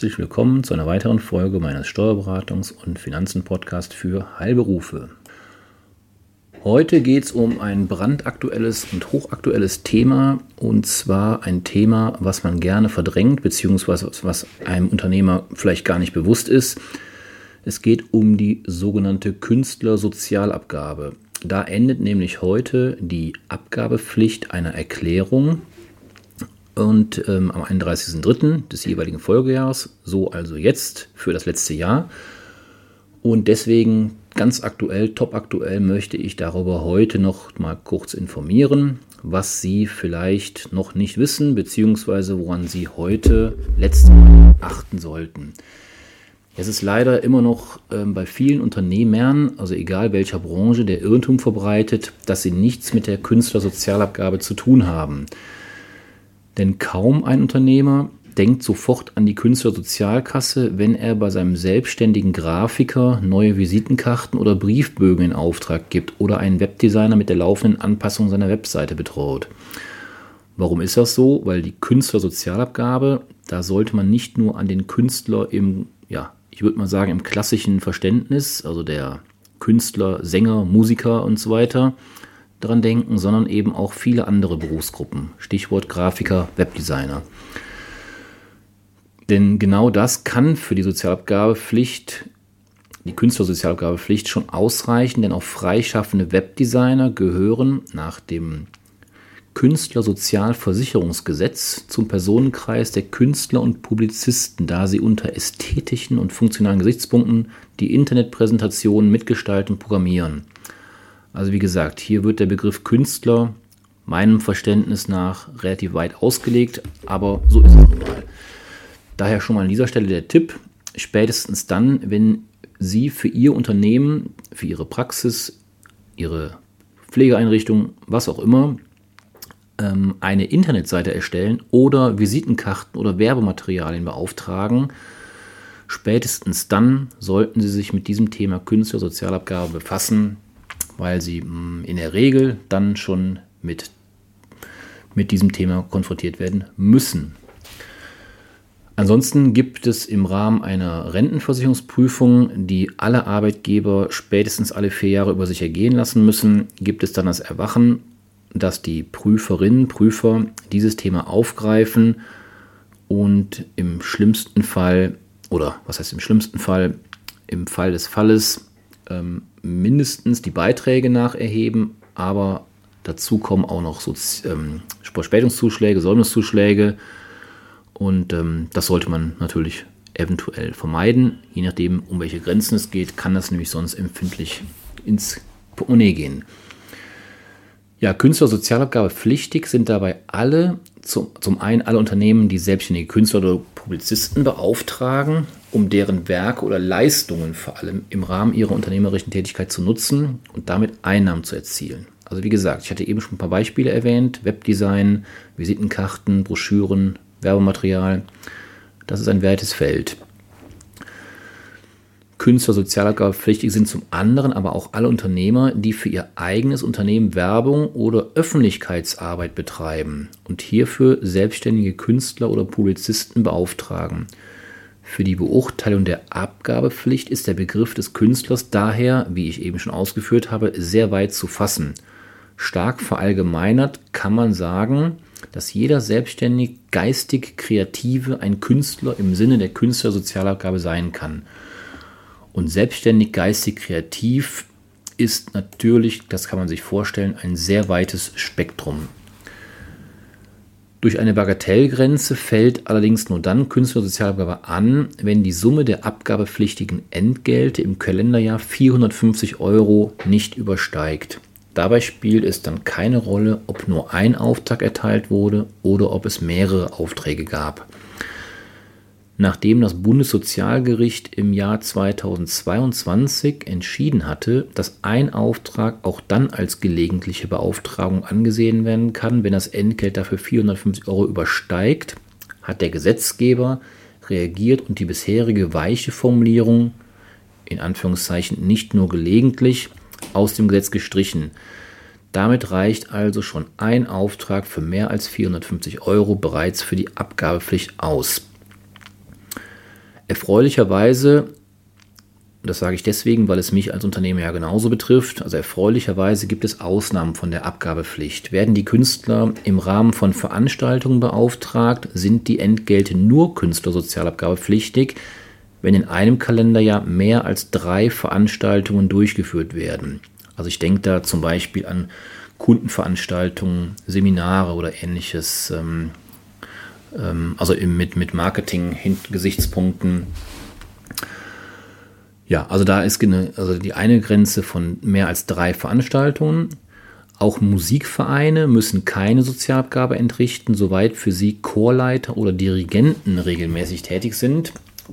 Herzlich willkommen zu einer weiteren Folge meines Steuerberatungs- und Finanzen-Podcasts für Heilberufe. Heute geht es um ein brandaktuelles und hochaktuelles Thema und zwar ein Thema, was man gerne verdrängt, beziehungsweise was einem Unternehmer vielleicht gar nicht bewusst ist. Es geht um die sogenannte Künstlersozialabgabe. Da endet nämlich heute die Abgabepflicht einer Erklärung und ähm, am 31.03. des jeweiligen Folgejahres, so also jetzt für das letzte Jahr. Und deswegen ganz aktuell, top aktuell, möchte ich darüber heute noch mal kurz informieren, was Sie vielleicht noch nicht wissen, beziehungsweise woran Sie heute letztes Mal achten sollten. Es ist leider immer noch äh, bei vielen Unternehmern, also egal welcher Branche, der Irrtum verbreitet, dass sie nichts mit der Künstlersozialabgabe zu tun haben. Denn kaum ein Unternehmer denkt sofort an die Künstlersozialkasse, wenn er bei seinem selbstständigen Grafiker neue Visitenkarten oder Briefbögen in Auftrag gibt oder einen Webdesigner mit der laufenden Anpassung seiner Webseite betraut. Warum ist das so? Weil die Künstlersozialabgabe, da sollte man nicht nur an den Künstler im, ja, ich würde mal sagen, im klassischen Verständnis, also der Künstler, Sänger, Musiker und so weiter, dran denken, sondern eben auch viele andere Berufsgruppen. Stichwort Grafiker, Webdesigner. Denn genau das kann für die Sozialabgabepflicht, die Künstlersozialabgabepflicht schon ausreichen, denn auch freischaffende Webdesigner gehören nach dem Künstlersozialversicherungsgesetz zum Personenkreis der Künstler und Publizisten, da sie unter ästhetischen und funktionalen Gesichtspunkten die Internetpräsentationen mitgestalten und programmieren. Also wie gesagt, hier wird der Begriff Künstler meinem Verständnis nach relativ weit ausgelegt, aber so ist es nun mal. Daher schon mal an dieser Stelle der Tipp, spätestens dann, wenn Sie für Ihr Unternehmen, für Ihre Praxis, Ihre Pflegeeinrichtung, was auch immer, ähm, eine Internetseite erstellen oder Visitenkarten oder Werbematerialien beauftragen, spätestens dann sollten Sie sich mit diesem Thema Künstlersozialabgabe befassen, weil sie mm, in der Regel dann schon mit, mit diesem Thema konfrontiert werden müssen. Ansonsten gibt es im Rahmen einer Rentenversicherungsprüfung, die alle Arbeitgeber spätestens alle vier Jahre über sich ergehen lassen müssen, gibt es dann das Erwachen, dass die Prüferinnen, Prüfer dieses Thema aufgreifen und im schlimmsten Fall, oder was heißt im schlimmsten Fall, im Fall des Falles ähm, mindestens die Beiträge nacherheben, aber dazu kommen auch noch so, ähm, Verspätungszuschläge, Säumniszuschläge und ähm, das sollte man natürlich eventuell vermeiden. Je nachdem, um welche Grenzen es geht, kann das nämlich sonst empfindlich ins Portemonnaie gehen. Ja, Künstlersozialabgabe pflichtig sind dabei alle, zum, zum einen alle Unternehmen, die selbstständige Künstler oder Publizisten beauftragen, um deren Werke oder Leistungen vor allem im Rahmen ihrer unternehmerischen Tätigkeit zu nutzen und damit Einnahmen zu erzielen. Also wie gesagt, ich hatte eben schon ein paar Beispiele erwähnt, Webdesign, Visitenkarten, Broschüren, Werbematerial. Das ist ein weites Feld. Künstler sozialabgabepflichtig sind zum anderen aber auch alle Unternehmer, die für ihr eigenes Unternehmen Werbung oder Öffentlichkeitsarbeit betreiben und hierfür selbstständige Künstler oder Publizisten beauftragen. Für die Beurteilung der Abgabepflicht ist der Begriff des Künstlers daher, wie ich eben schon ausgeführt habe, sehr weit zu fassen. Stark verallgemeinert kann man sagen, dass jeder selbstständig geistig Kreative ein Künstler im Sinne der Künstlersozialabgabe sein kann. Und selbstständig geistig kreativ ist natürlich, das kann man sich vorstellen, ein sehr weites Spektrum. Durch eine Bagatellgrenze fällt allerdings nur dann Künstlersozialabgabe an, wenn die Summe der abgabepflichtigen Entgelte im Kalenderjahr 450 Euro nicht übersteigt. Dabei spielt es dann keine Rolle, ob nur ein Auftrag erteilt wurde oder ob es mehrere Aufträge gab. Nachdem das Bundessozialgericht im Jahr 2022 entschieden hatte, dass ein Auftrag auch dann als gelegentliche Beauftragung angesehen werden kann, wenn das Entgelt dafür 450 Euro übersteigt, hat der Gesetzgeber reagiert und die bisherige weiche Formulierung in Anführungszeichen nicht nur gelegentlich, aus dem Gesetz gestrichen. Damit reicht also schon ein Auftrag für mehr als 450 Euro bereits für die Abgabepflicht aus. Erfreulicherweise, das sage ich deswegen, weil es mich als Unternehmer ja genauso betrifft, also erfreulicherweise gibt es Ausnahmen von der Abgabepflicht. Werden die Künstler im Rahmen von Veranstaltungen beauftragt, sind die Entgelte nur Künstlersozialabgabepflichtig, wenn in einem Kalenderjahr mehr als drei Veranstaltungen durchgeführt werden. Also ich denke da zum Beispiel an Kundenveranstaltungen, Seminare oder ähnliches, ähm, also mit, mit Marketing-Gesichtspunkten. Ja, also da ist also die eine Grenze von mehr als drei Veranstaltungen. Auch Musikvereine müssen keine Sozialabgabe entrichten, soweit für sie Chorleiter oder Dirigenten regelmäßig tätig sind.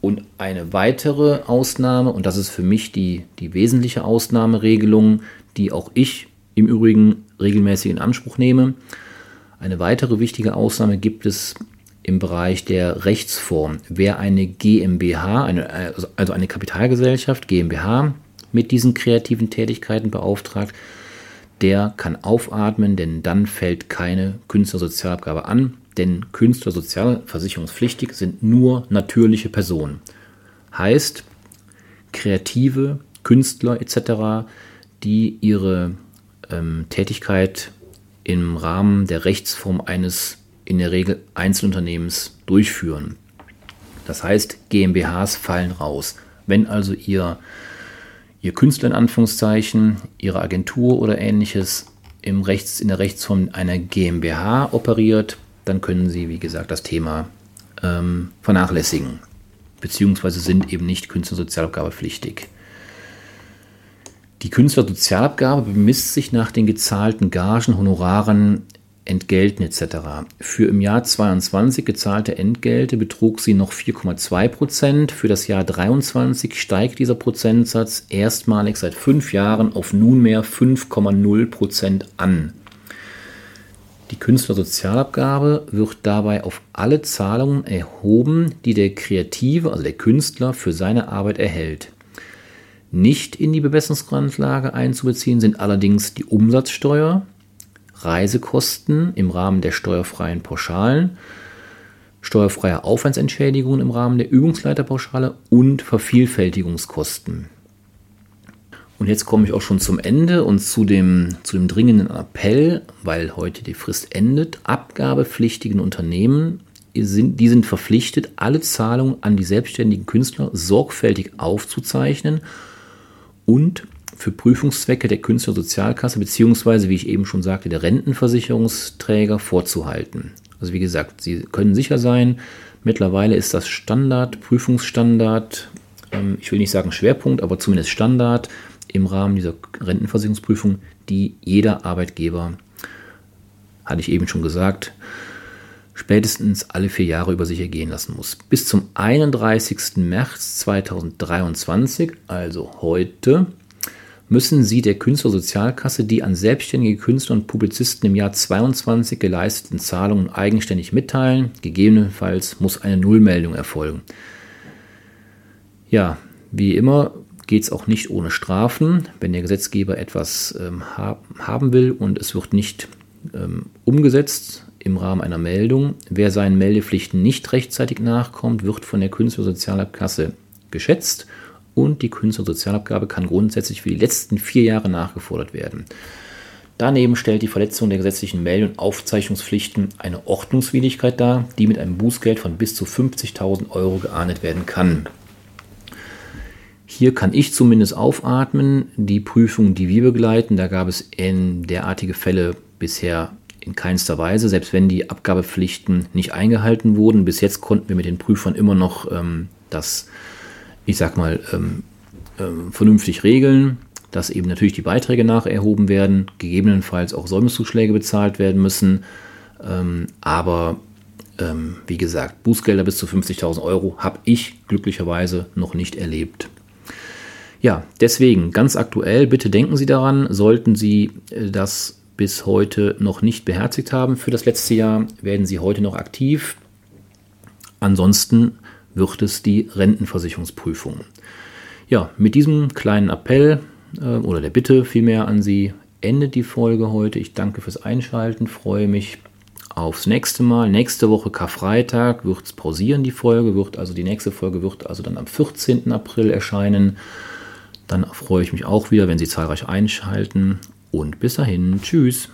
Und eine weitere Ausnahme, und das ist für mich die, die wesentliche Ausnahmeregelung, die auch ich im Übrigen regelmäßig in Anspruch nehme. Eine weitere wichtige Ausnahme gibt es im Bereich der Rechtsform. Wer eine GmbH, eine, also eine Kapitalgesellschaft, GmbH, mit diesen kreativen Tätigkeiten beauftragt, der kann aufatmen, denn dann fällt keine Künstlersozialabgabe an denn Künstler sozialversicherungspflichtig sind nur natürliche Personen. Heißt, Kreative, Künstler etc., die ihre ähm, Tätigkeit im Rahmen der Rechtsform eines in der Regel Einzelunternehmens durchführen. Das heißt, GmbHs fallen raus. Wenn also ihr, ihr Künstler in Anführungszeichen, ihre Agentur oder ähnliches im Rechts, in der Rechtsform einer GmbH operiert, dann können Sie, wie gesagt, das Thema ähm, vernachlässigen, beziehungsweise sind eben nicht Künstlersozialabgabepflichtig. Die Künstlersozialabgabe bemisst sich nach den gezahlten Gagen, Honoraren, Entgelten etc. Für im Jahr 22 gezahlte Entgelte betrug sie noch 4,2 Prozent. Für das Jahr 23 steigt dieser Prozentsatz erstmalig seit fünf Jahren auf nunmehr 5,0 Prozent an. Die Künstlersozialabgabe wird dabei auf alle Zahlungen erhoben, die der Kreative, also der Künstler, für seine Arbeit erhält. Nicht in die Bemessungsgrundlage einzubeziehen sind allerdings die Umsatzsteuer, Reisekosten im Rahmen der steuerfreien Pauschalen, steuerfreie Aufwandsentschädigungen im Rahmen der Übungsleiterpauschale und Vervielfältigungskosten. Und jetzt komme ich auch schon zum Ende und zu dem, zu dem dringenden Appell, weil heute die Frist endet. Abgabepflichtigen Unternehmen sind, die sind verpflichtet, alle Zahlungen an die selbstständigen Künstler sorgfältig aufzuzeichnen und für Prüfungszwecke der Künstlersozialkasse beziehungsweise, wie ich eben schon sagte, der Rentenversicherungsträger vorzuhalten. Also wie gesagt, Sie können sicher sein, mittlerweile ist das Standard, Prüfungsstandard, ähm, ich will nicht sagen Schwerpunkt, aber zumindest Standard im Rahmen dieser Rentenversicherungsprüfung, die jeder Arbeitgeber, hatte ich eben schon gesagt, spätestens alle vier Jahre über sich ergehen lassen muss. Bis zum 31. März 2023, also heute, müssen Sie der Künstlersozialkasse die an selbstständige Künstler und Publizisten im Jahr 2022 geleisteten Zahlungen eigenständig mitteilen. Gegebenenfalls muss eine Nullmeldung erfolgen. Ja, wie immer geht es auch nicht ohne Strafen. Wenn der Gesetzgeber etwas ähm, ha haben will und es wird nicht ähm, umgesetzt im Rahmen einer Meldung, wer seinen Meldepflichten nicht rechtzeitig nachkommt, wird von der Künstlersozialabkasse geschätzt und die Künstlersozialabgabe kann grundsätzlich für die letzten vier Jahre nachgefordert werden. Daneben stellt die Verletzung der gesetzlichen Meld- und Aufzeichnungspflichten eine Ordnungswidrigkeit dar, die mit einem Bußgeld von bis zu 50.000 Euro geahndet werden kann. Hier kann ich zumindest aufatmen. Die Prüfungen, die wir begleiten, da gab es in derartige Fälle bisher in keinster Weise, selbst wenn die Abgabepflichten nicht eingehalten wurden. Bis jetzt konnten wir mit den Prüfern immer noch ähm, das, ich sag mal, ähm, ähm, vernünftig regeln, dass eben natürlich die Beiträge nacherhoben werden, gegebenenfalls auch Säumniszuschläge bezahlt werden müssen. Ähm, aber ähm, wie gesagt, Bußgelder bis zu 50.000 Euro habe ich glücklicherweise noch nicht erlebt. Ja, deswegen ganz aktuell, bitte denken Sie daran, sollten Sie äh, das bis heute noch nicht beherzigt haben für das letzte Jahr, werden Sie heute noch aktiv. Ansonsten wird es die Rentenversicherungsprüfung. Ja, mit diesem kleinen Appell äh, oder der Bitte vielmehr an Sie endet die Folge heute. Ich danke fürs Einschalten, freue mich aufs nächste Mal. Nächste Woche Karfreitag wird es pausieren, die Folge. Wird also die nächste Folge wird also dann am 14. April erscheinen. Dann freue ich mich auch wieder, wenn Sie zahlreich einschalten. Und bis dahin, tschüss.